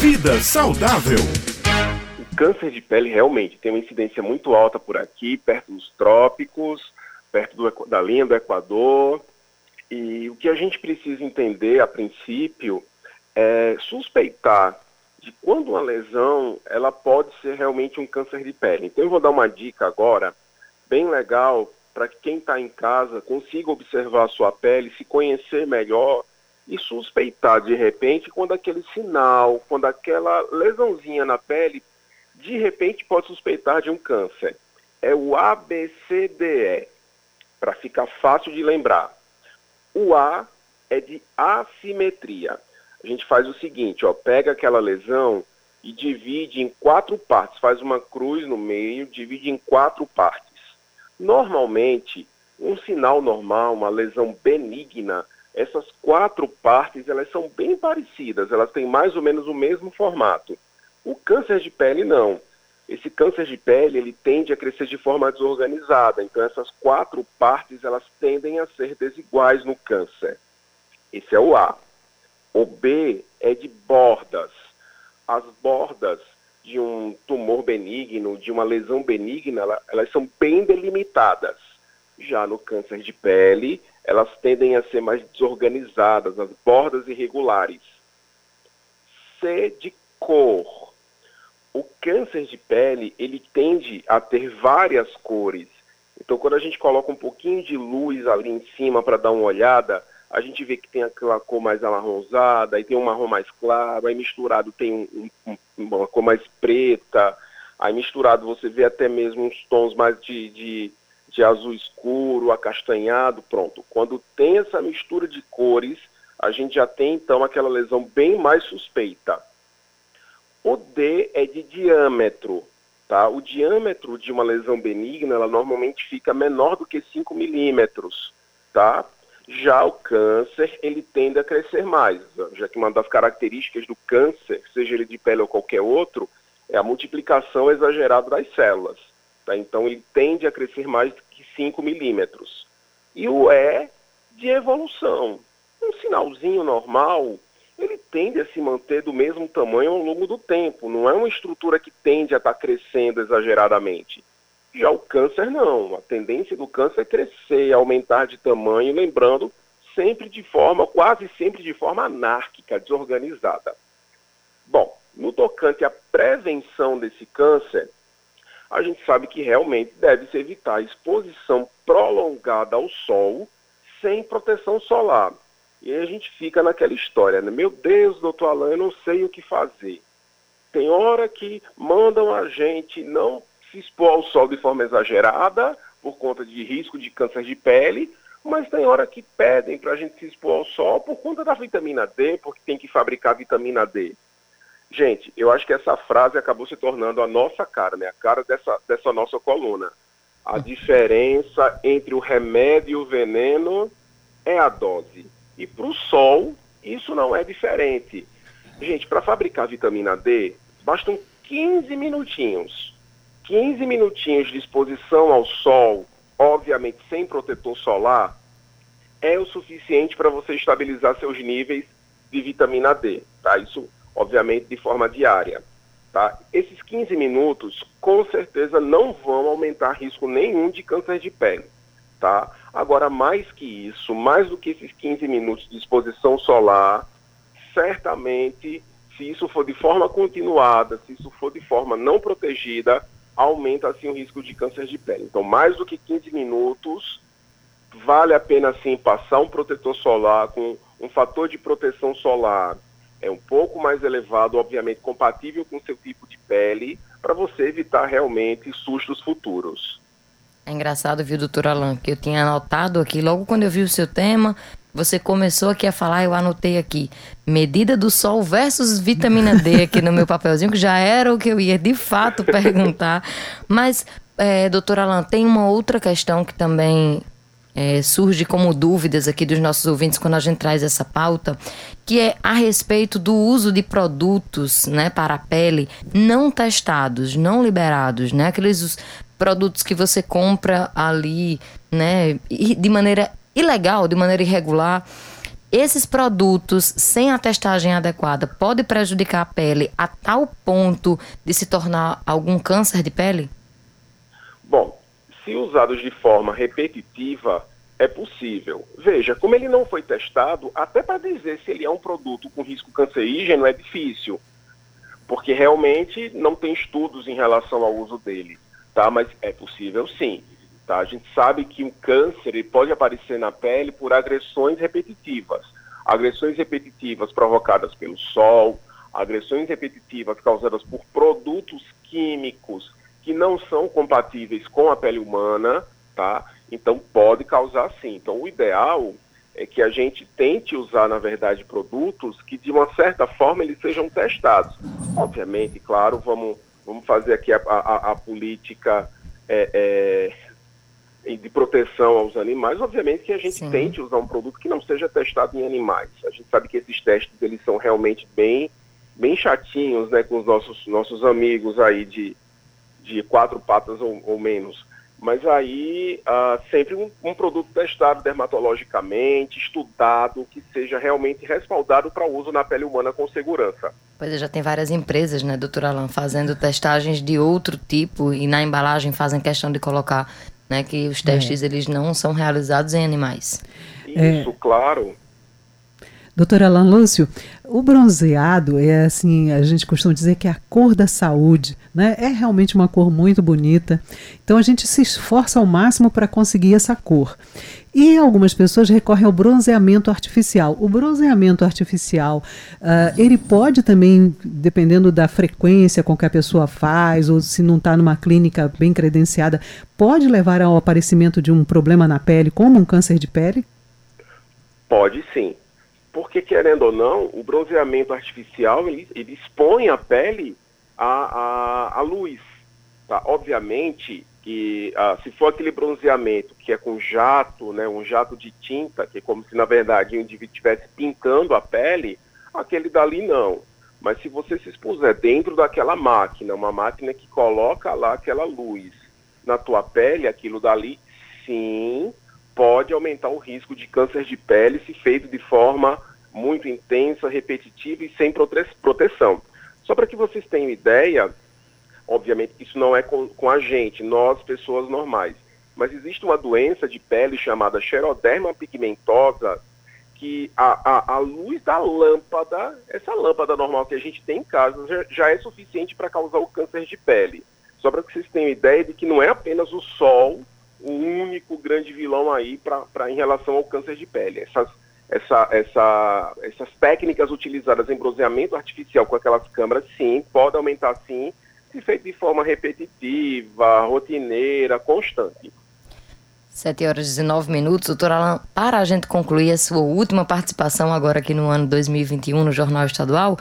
Vida saudável. O câncer de pele realmente tem uma incidência muito alta por aqui, perto dos trópicos, perto do, da linha do Equador. E o que a gente precisa entender, a princípio, é suspeitar de quando uma lesão ela pode ser realmente um câncer de pele. Então eu vou dar uma dica agora, bem legal, para que quem está em casa consiga observar a sua pele, se conhecer melhor e suspeitar de repente quando aquele sinal, quando aquela lesãozinha na pele, de repente pode suspeitar de um câncer. É o ABCDE, para ficar fácil de lembrar. O A é de assimetria. A gente faz o seguinte, ó, pega aquela lesão e divide em quatro partes, faz uma cruz no meio, divide em quatro partes. Normalmente, um sinal normal, uma lesão benigna, essas quatro partes elas são bem parecidas, elas têm mais ou menos o mesmo formato. O câncer de pele não. Esse câncer de pele ele tende a crescer de forma desorganizada, então essas quatro partes elas tendem a ser desiguais no câncer. Esse é o A. O B é de bordas. As bordas de um tumor benigno, de uma lesão benigna, elas são bem delimitadas. Já no câncer de pele, elas tendem a ser mais desorganizadas, as bordas irregulares. C de cor. O câncer de pele, ele tende a ter várias cores. Então, quando a gente coloca um pouquinho de luz ali em cima para dar uma olhada, a gente vê que tem aquela cor mais amarronzada, aí tem um marrom mais claro, aí misturado tem um, um, uma cor mais preta, aí misturado você vê até mesmo uns tons mais de, de de azul escuro, acastanhado, pronto. Quando tem essa mistura de cores, a gente já tem então aquela lesão bem mais suspeita. O D é de diâmetro, tá? O diâmetro de uma lesão benigna, ela normalmente fica menor do que 5 milímetros, tá? Já o câncer, ele tende a crescer mais, já que uma das características do câncer, seja ele de pele ou qualquer outro, é a multiplicação exagerada das células. Tá? Então ele tende a crescer mais que 5 milímetros. E o E de evolução. Um sinalzinho normal, ele tende a se manter do mesmo tamanho ao longo do tempo. Não é uma estrutura que tende a estar crescendo exageradamente. Já o câncer não. A tendência do câncer é crescer, aumentar de tamanho, lembrando, sempre de forma, quase sempre de forma anárquica, desorganizada. Bom, no tocante à prevenção desse câncer, a gente sabe que realmente deve-se evitar a exposição prolongada ao sol sem proteção solar. E aí a gente fica naquela história, né? Meu Deus, doutor Alain, eu não sei o que fazer. Tem hora que mandam a gente não se expor ao sol de forma exagerada, por conta de risco de câncer de pele, mas tem hora que pedem para a gente se expor ao sol por conta da vitamina D, porque tem que fabricar vitamina D. Gente, eu acho que essa frase acabou se tornando a nossa cara, né? A cara dessa, dessa nossa coluna. A hum. diferença entre o remédio e o veneno é a dose. E para o sol, isso não é diferente. Gente, para fabricar vitamina D, bastam 15 minutinhos. 15 minutinhos de exposição ao sol, obviamente sem protetor solar, é o suficiente para você estabilizar seus níveis de vitamina D. Tá? Isso obviamente de forma diária. Tá? Esses 15 minutos, com certeza, não vão aumentar risco nenhum de câncer de pele. Tá? Agora, mais que isso, mais do que esses 15 minutos de exposição solar, certamente, se isso for de forma continuada, se isso for de forma não protegida, aumenta assim o risco de câncer de pele. Então, mais do que 15 minutos, vale a pena sim passar um protetor solar com um fator de proteção solar é um pouco mais elevado, obviamente compatível com seu tipo de pele, para você evitar realmente sustos futuros. É engraçado, viu, doutor Alan, que eu tinha anotado aqui, logo quando eu vi o seu tema, você começou aqui a falar, eu anotei aqui, medida do sol versus vitamina D aqui no meu papelzinho, que já era o que eu ia de fato perguntar. Mas, é, doutor Alan, tem uma outra questão que também é, surge como dúvidas aqui dos nossos ouvintes quando a gente traz essa pauta, que é a respeito do uso de produtos né, para a pele não testados, não liberados, né? Aqueles produtos que você compra ali, né, de maneira ilegal, de maneira irregular. esses produtos sem a testagem adequada pode prejudicar a pele a tal ponto de se tornar algum câncer de pele? Se usados de forma repetitiva, é possível. Veja, como ele não foi testado, até para dizer se ele é um produto com risco cancerígeno é difícil, porque realmente não tem estudos em relação ao uso dele, tá? Mas é possível sim. Tá? A gente sabe que o câncer pode aparecer na pele por agressões repetitivas. Agressões repetitivas provocadas pelo sol, agressões repetitivas causadas por produtos químicos que não são compatíveis com a pele humana, tá? Então pode causar sim. Então o ideal é que a gente tente usar, na verdade, produtos que de uma certa forma eles sejam testados. Obviamente, claro, vamos, vamos fazer aqui a, a, a política é, é, de proteção aos animais, obviamente que a gente Sim. tente usar um produto que não seja testado em animais. A gente sabe que esses testes eles são realmente bem, bem chatinhos, né, com os nossos, nossos amigos aí de, de quatro patas ou, ou menos. Mas aí, uh, sempre um, um, produto testado dermatologicamente, estudado, que seja realmente respaldado para uso na pele humana com segurança. Pois é, já tem várias empresas, né, doutor Alan, fazendo testagens de outro tipo e na embalagem fazem questão de colocar né? Que os testes é. eles não são realizados em animais. Isso, é. claro. Doutor Alan Lúcio, o bronzeado é assim, a gente costuma dizer que é a cor da saúde, né? É realmente uma cor muito bonita. Então a gente se esforça ao máximo para conseguir essa cor. E algumas pessoas recorrem ao bronzeamento artificial. O bronzeamento artificial, uh, ele pode também, dependendo da frequência com que a pessoa faz, ou se não está numa clínica bem credenciada, pode levar ao aparecimento de um problema na pele, como um câncer de pele? Pode sim. Porque, querendo ou não, o bronzeamento artificial ele, ele expõe a pele à, à, à luz. Tá? Obviamente, que ah, se for aquele bronzeamento que é com jato, né, um jato de tinta, que é como se na verdade o indivíduo estivesse pintando a pele, aquele dali não. Mas se você se expuser dentro daquela máquina, uma máquina que coloca lá aquela luz na tua pele, aquilo dali sim pode aumentar o risco de câncer de pele se feito de forma muito intensa, repetitiva e sem proteção. Só para que vocês tenham ideia, Obviamente isso não é com, com a gente, nós, pessoas normais. Mas existe uma doença de pele chamada xeroderma pigmentosa, que a, a, a, luz da lâmpada, essa lâmpada normal que a gente tem em casa, já, já é suficiente para causar o câncer de pele. Só para que vocês tenham ideia de que não é apenas o sol grande vilão aí para em relação ao câncer de pele. Essas, essa, essa, essas técnicas utilizadas em bronzeamento artificial com aquelas câmeras, sim, podem aumentar sim se feito de forma repetitiva, rotineira, constante. 7 horas e 19 minutos. Doutor Alan, para a gente concluir a sua última participação agora aqui no ano 2021 no Jornal Estadual,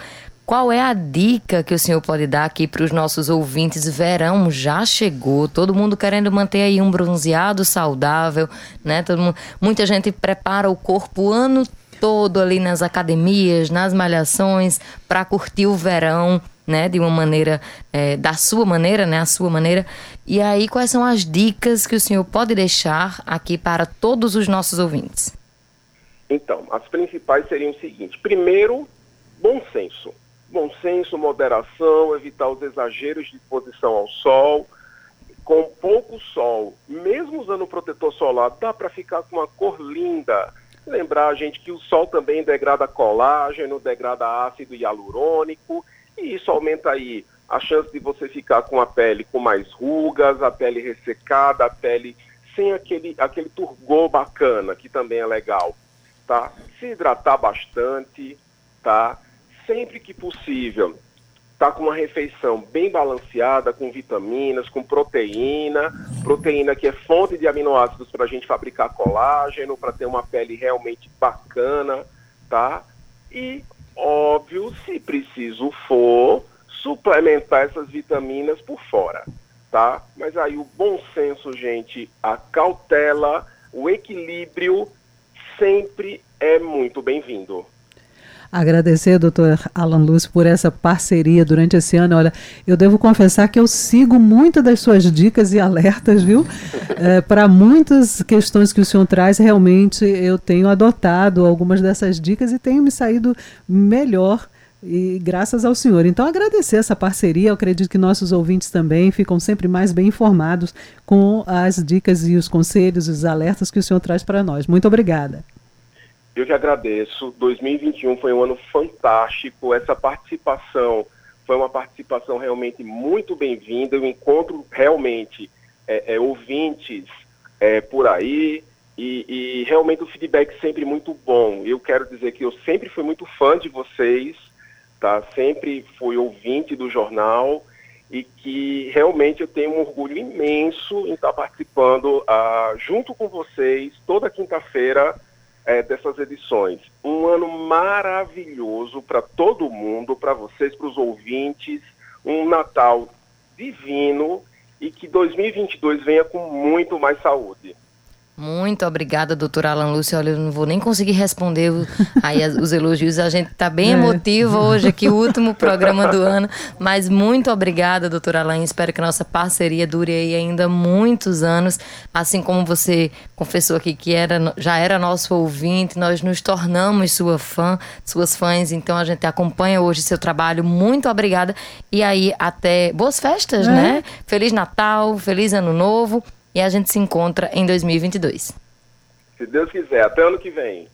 qual é a dica que o senhor pode dar aqui para os nossos ouvintes? Verão já chegou, todo mundo querendo manter aí um bronzeado saudável, né? Todo mundo, muita gente prepara o corpo o ano todo ali nas academias, nas malhações, para curtir o verão né, de uma maneira, é, da sua maneira, né, a sua maneira. E aí, quais são as dicas que o senhor pode deixar aqui para todos os nossos ouvintes? Então, as principais seriam o seguinte: primeiro, bom senso. Bom senso, moderação, evitar os exageros de exposição ao sol. Com pouco sol, mesmo usando protetor solar, dá para ficar com uma cor linda. Lembrar, gente, que o sol também degrada colágeno, degrada ácido hialurônico e isso aumenta aí a chance de você ficar com a pele com mais rugas, a pele ressecada, a pele sem aquele, aquele turgor bacana, que também é legal, tá? Se hidratar bastante, tá? Sempre que possível, tá com uma refeição bem balanceada, com vitaminas, com proteína, proteína que é fonte de aminoácidos para a gente fabricar colágeno, para ter uma pele realmente bacana, tá? E óbvio, se preciso for, suplementar essas vitaminas por fora, tá? Mas aí o bom senso, gente, a cautela, o equilíbrio sempre é muito bem-vindo. Agradecer, doutor Alan Lúcio, por essa parceria durante esse ano. Olha, eu devo confessar que eu sigo muito das suas dicas e alertas, viu? É, Para muitas questões que o senhor traz, realmente eu tenho adotado algumas dessas dicas e tenho me saído melhor e graças ao senhor. Então, agradecer essa parceria. Eu acredito que nossos ouvintes também ficam sempre mais bem informados com as dicas e os conselhos, os alertas que o senhor traz para nós. Muito obrigada. Eu que agradeço. 2021 foi um ano fantástico. Essa participação foi uma participação realmente muito bem-vinda. Eu encontro realmente é, é, ouvintes é, por aí e, e realmente o feedback sempre muito bom. Eu quero dizer que eu sempre fui muito fã de vocês tá? Sempre fui ouvinte do jornal e que realmente eu tenho um orgulho imenso em estar participando uh, junto com vocês toda quinta-feira é, dessas edições. Um ano maravilhoso para todo mundo, para vocês, para os ouvintes, um Natal divino e que 2022 venha com muito mais saúde. Muito obrigada, doutora Alan Lúcio. Olha, eu não vou nem conseguir responder aí os elogios. A gente está bem é. emotiva hoje aqui, o último programa do ano. Mas muito obrigada, doutora Alan. Espero que a nossa parceria dure aí ainda muitos anos. Assim como você confessou aqui que era, já era nosso ouvinte, nós nos tornamos sua fã, suas fãs. Então a gente acompanha hoje seu trabalho. Muito obrigada. E aí, até boas festas, é. né? Feliz Natal, feliz Ano Novo e a gente se encontra em 2022. Se Deus quiser, até ano que vem.